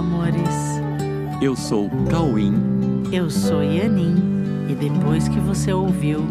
amores. Eu sou Cauim. Eu sou Yanin. E depois que você ouviu,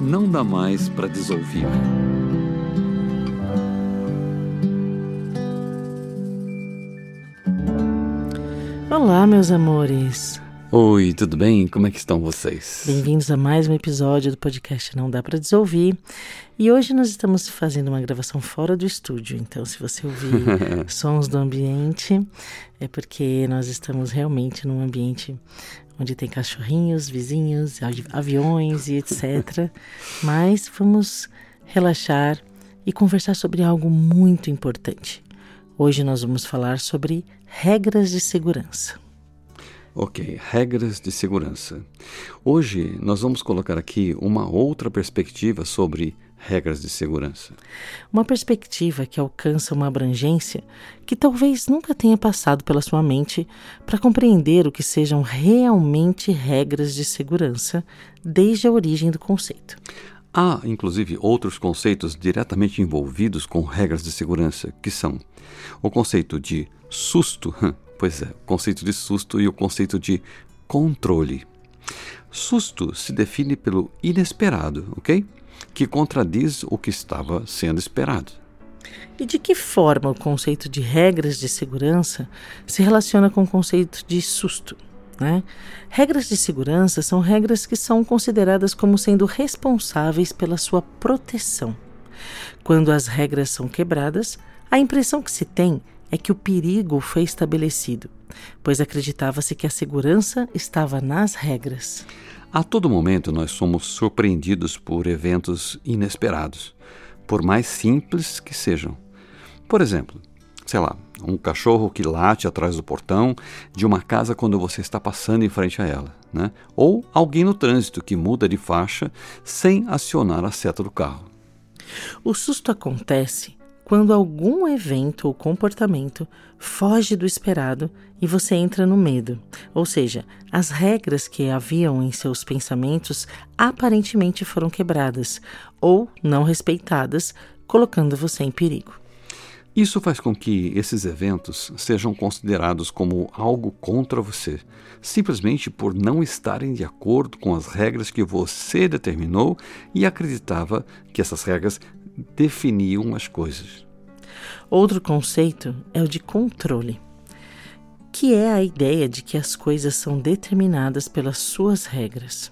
não dá mais para desouvir. Olá, meus amores. Oi, tudo bem? Como é que estão vocês? Bem-vindos a mais um episódio do podcast Não Dá para Desouvir. E hoje nós estamos fazendo uma gravação fora do estúdio, então se você ouvir sons do ambiente, é porque nós estamos realmente num ambiente onde tem cachorrinhos, vizinhos, aviões e etc. Mas vamos relaxar e conversar sobre algo muito importante. Hoje nós vamos falar sobre regras de segurança. Ok, regras de segurança. Hoje nós vamos colocar aqui uma outra perspectiva sobre regras de segurança. Uma perspectiva que alcança uma abrangência que talvez nunca tenha passado pela sua mente para compreender o que sejam realmente regras de segurança desde a origem do conceito. Há, inclusive, outros conceitos diretamente envolvidos com regras de segurança, que são o conceito de susto, Pois é, o conceito de susto e o conceito de controle. Susto se define pelo inesperado, ok? Que contradiz o que estava sendo esperado. E de que forma o conceito de regras de segurança se relaciona com o conceito de susto? Né? Regras de segurança são regras que são consideradas como sendo responsáveis pela sua proteção. Quando as regras são quebradas, a impressão que se tem é que o perigo foi estabelecido, pois acreditava-se que a segurança estava nas regras. A todo momento nós somos surpreendidos por eventos inesperados, por mais simples que sejam. Por exemplo, sei lá, um cachorro que late atrás do portão de uma casa quando você está passando em frente a ela, né? Ou alguém no trânsito que muda de faixa sem acionar a seta do carro. O susto acontece quando algum evento ou comportamento foge do esperado e você entra no medo. Ou seja, as regras que haviam em seus pensamentos aparentemente foram quebradas ou não respeitadas, colocando você em perigo. Isso faz com que esses eventos sejam considerados como algo contra você, simplesmente por não estarem de acordo com as regras que você determinou e acreditava que essas regras definiam as coisas. Outro conceito é o de controle, que é a ideia de que as coisas são determinadas pelas suas regras.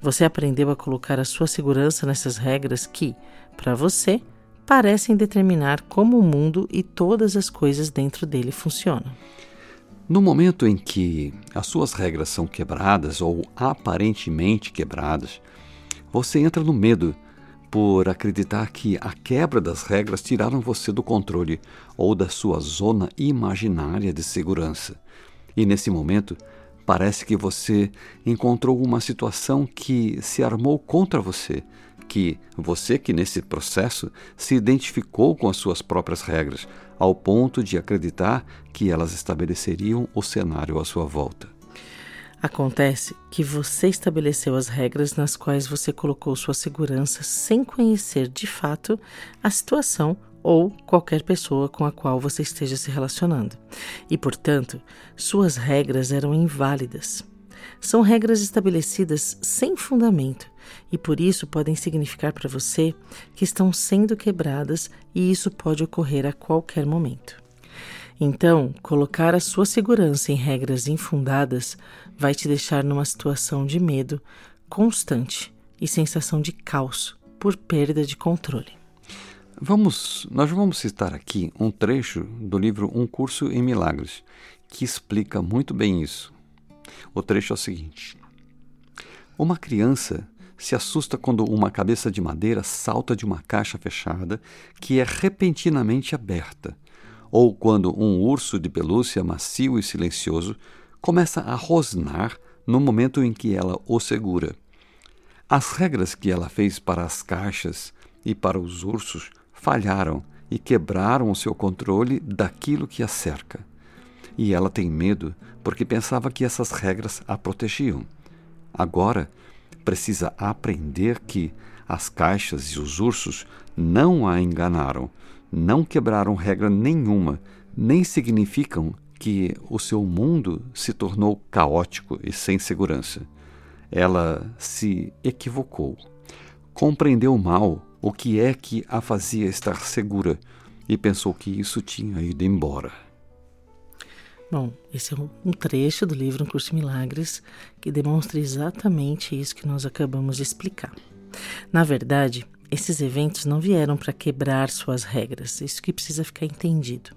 Você aprendeu a colocar a sua segurança nessas regras que, para você, parecem determinar como o mundo e todas as coisas dentro dele funcionam. No momento em que as suas regras são quebradas ou aparentemente quebradas, você entra no medo por acreditar que a quebra das regras tiraram você do controle ou da sua zona imaginária de segurança. E nesse momento, parece que você encontrou uma situação que se armou contra você, que você que nesse processo se identificou com as suas próprias regras, ao ponto de acreditar que elas estabeleceriam o cenário à sua volta. Acontece que você estabeleceu as regras nas quais você colocou sua segurança sem conhecer de fato a situação ou qualquer pessoa com a qual você esteja se relacionando. E, portanto, suas regras eram inválidas. São regras estabelecidas sem fundamento e por isso podem significar para você que estão sendo quebradas e isso pode ocorrer a qualquer momento. Então, colocar a sua segurança em regras infundadas vai te deixar numa situação de medo constante e sensação de caos por perda de controle. Vamos, nós vamos citar aqui um trecho do livro Um Curso em Milagres, que explica muito bem isso. O trecho é o seguinte: Uma criança se assusta quando uma cabeça de madeira salta de uma caixa fechada que é repentinamente aberta ou quando um urso de pelúcia macio e silencioso começa a rosnar no momento em que ela o segura. As regras que ela fez para as caixas e para os ursos falharam e quebraram o seu controle daquilo que a cerca. E ela tem medo porque pensava que essas regras a protegiam. Agora, precisa aprender que as caixas e os ursos não a enganaram, não quebraram regra nenhuma, nem significam que o seu mundo se tornou caótico e sem segurança. Ela se equivocou. Compreendeu mal o que é que a fazia estar segura e pensou que isso tinha ido embora. Bom, esse é um trecho do livro Um Curso de Milagres que demonstra exatamente isso que nós acabamos de explicar. Na verdade, esses eventos não vieram para quebrar suas regras, isso que precisa ficar entendido,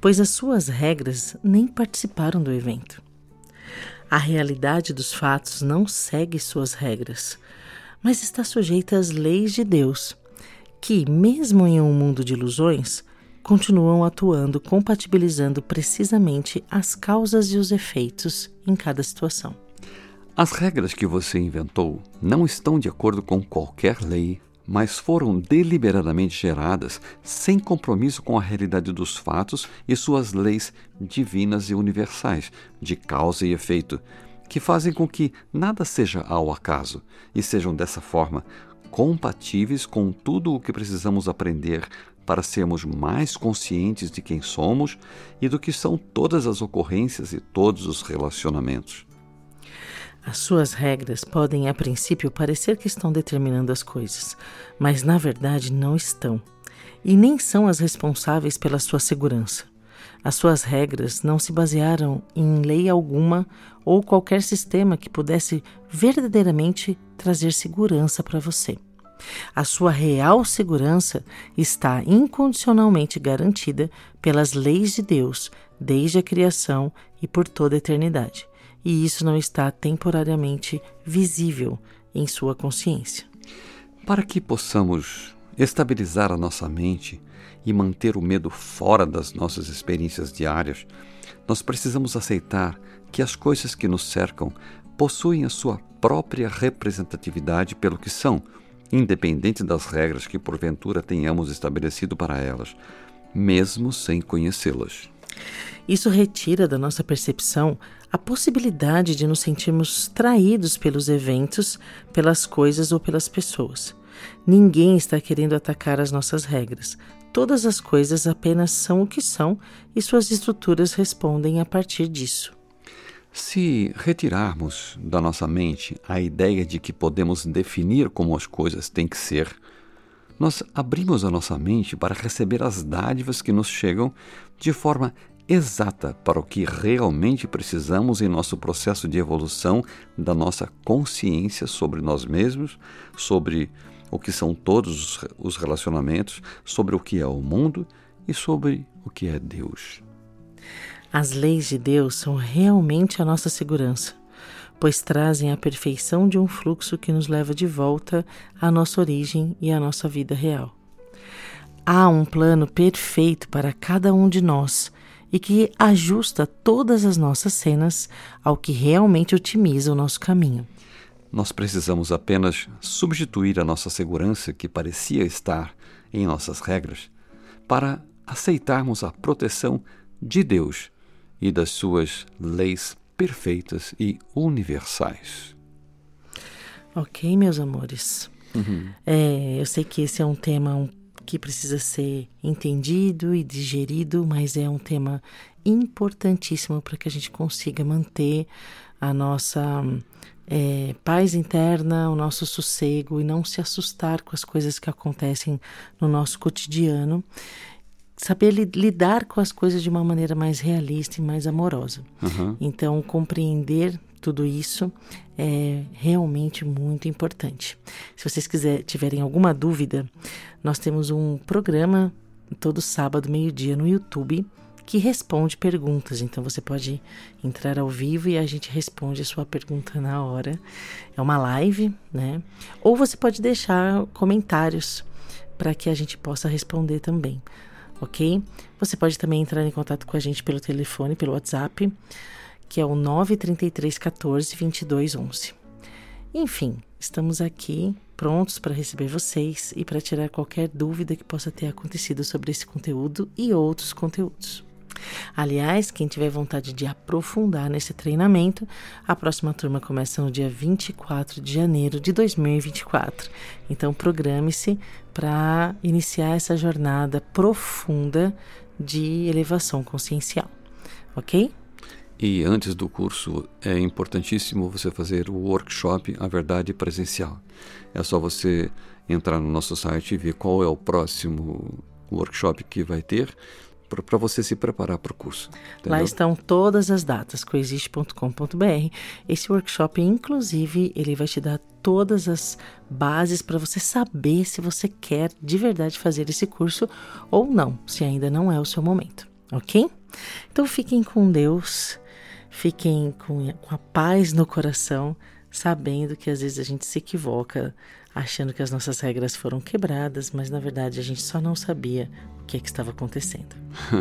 pois as suas regras nem participaram do evento. A realidade dos fatos não segue suas regras, mas está sujeita às leis de Deus, que, mesmo em um mundo de ilusões, continuam atuando compatibilizando precisamente as causas e os efeitos em cada situação. As regras que você inventou não estão de acordo com qualquer lei, mas foram deliberadamente geradas sem compromisso com a realidade dos fatos e suas leis divinas e universais, de causa e efeito, que fazem com que nada seja ao acaso e sejam dessa forma compatíveis com tudo o que precisamos aprender para sermos mais conscientes de quem somos e do que são todas as ocorrências e todos os relacionamentos. As suas regras podem, a princípio, parecer que estão determinando as coisas, mas na verdade não estão. E nem são as responsáveis pela sua segurança. As suas regras não se basearam em lei alguma ou qualquer sistema que pudesse verdadeiramente trazer segurança para você. A sua real segurança está incondicionalmente garantida pelas leis de Deus desde a criação e por toda a eternidade, e isso não está temporariamente visível em sua consciência. Para que possamos estabilizar a nossa mente e manter o medo fora das nossas experiências diárias, nós precisamos aceitar que as coisas que nos cercam possuem a sua própria representatividade pelo que são independente das regras que porventura tenhamos estabelecido para elas, mesmo sem conhecê-las. Isso retira da nossa percepção a possibilidade de nos sentirmos traídos pelos eventos, pelas coisas ou pelas pessoas. Ninguém está querendo atacar as nossas regras. Todas as coisas apenas são o que são e suas estruturas respondem a partir disso. Se retirarmos da nossa mente a ideia de que podemos definir como as coisas têm que ser, nós abrimos a nossa mente para receber as dádivas que nos chegam de forma exata para o que realmente precisamos em nosso processo de evolução da nossa consciência sobre nós mesmos, sobre o que são todos os relacionamentos, sobre o que é o mundo e sobre o que é Deus. As leis de Deus são realmente a nossa segurança, pois trazem a perfeição de um fluxo que nos leva de volta à nossa origem e à nossa vida real. Há um plano perfeito para cada um de nós e que ajusta todas as nossas cenas ao que realmente otimiza o nosso caminho. Nós precisamos apenas substituir a nossa segurança, que parecia estar em nossas regras, para aceitarmos a proteção de Deus e das suas leis perfeitas e universais. Ok, meus amores. Uhum. É, eu sei que esse é um tema que precisa ser entendido e digerido, mas é um tema importantíssimo para que a gente consiga manter a nossa é, paz interna, o nosso sossego e não se assustar com as coisas que acontecem no nosso cotidiano saber lidar com as coisas de uma maneira mais realista e mais amorosa. Uhum. Então, compreender tudo isso é realmente muito importante. Se vocês quiser, tiverem alguma dúvida, nós temos um programa todo sábado, meio-dia, no YouTube que responde perguntas. Então você pode entrar ao vivo e a gente responde a sua pergunta na hora. É uma live, né? Ou você pode deixar comentários para que a gente possa responder também ok? Você pode também entrar em contato com a gente pelo telefone, pelo WhatsApp, que é o 933 14 22 11. Enfim, estamos aqui prontos para receber vocês e para tirar qualquer dúvida que possa ter acontecido sobre esse conteúdo e outros conteúdos. Aliás, quem tiver vontade de aprofundar nesse treinamento, a próxima turma começa no dia 24 de janeiro de 2024. Então, programe-se para iniciar essa jornada profunda de elevação consciencial. ok? E antes do curso é importantíssimo você fazer o workshop A Verdade Presencial. É só você entrar no nosso site e ver qual é o próximo workshop que vai ter para você se preparar para o curso. Entendeu? Lá estão todas as datas, coexiste.com.br. Esse workshop, inclusive, ele vai te dar todas as bases para você saber se você quer de verdade fazer esse curso ou não, se ainda não é o seu momento, ok? Então fiquem com Deus, fiquem com, com a paz no coração, sabendo que às vezes a gente se equivoca achando que as nossas regras foram quebradas, mas na verdade a gente só não sabia o que, é que estava acontecendo.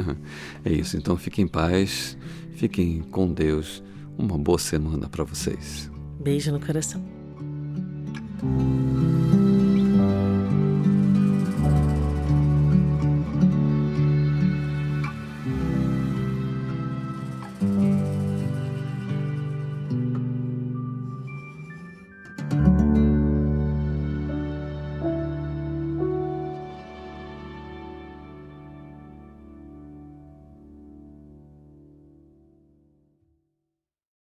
é isso, então fiquem em paz, fiquem com Deus. Uma boa semana para vocês. Beijo no coração.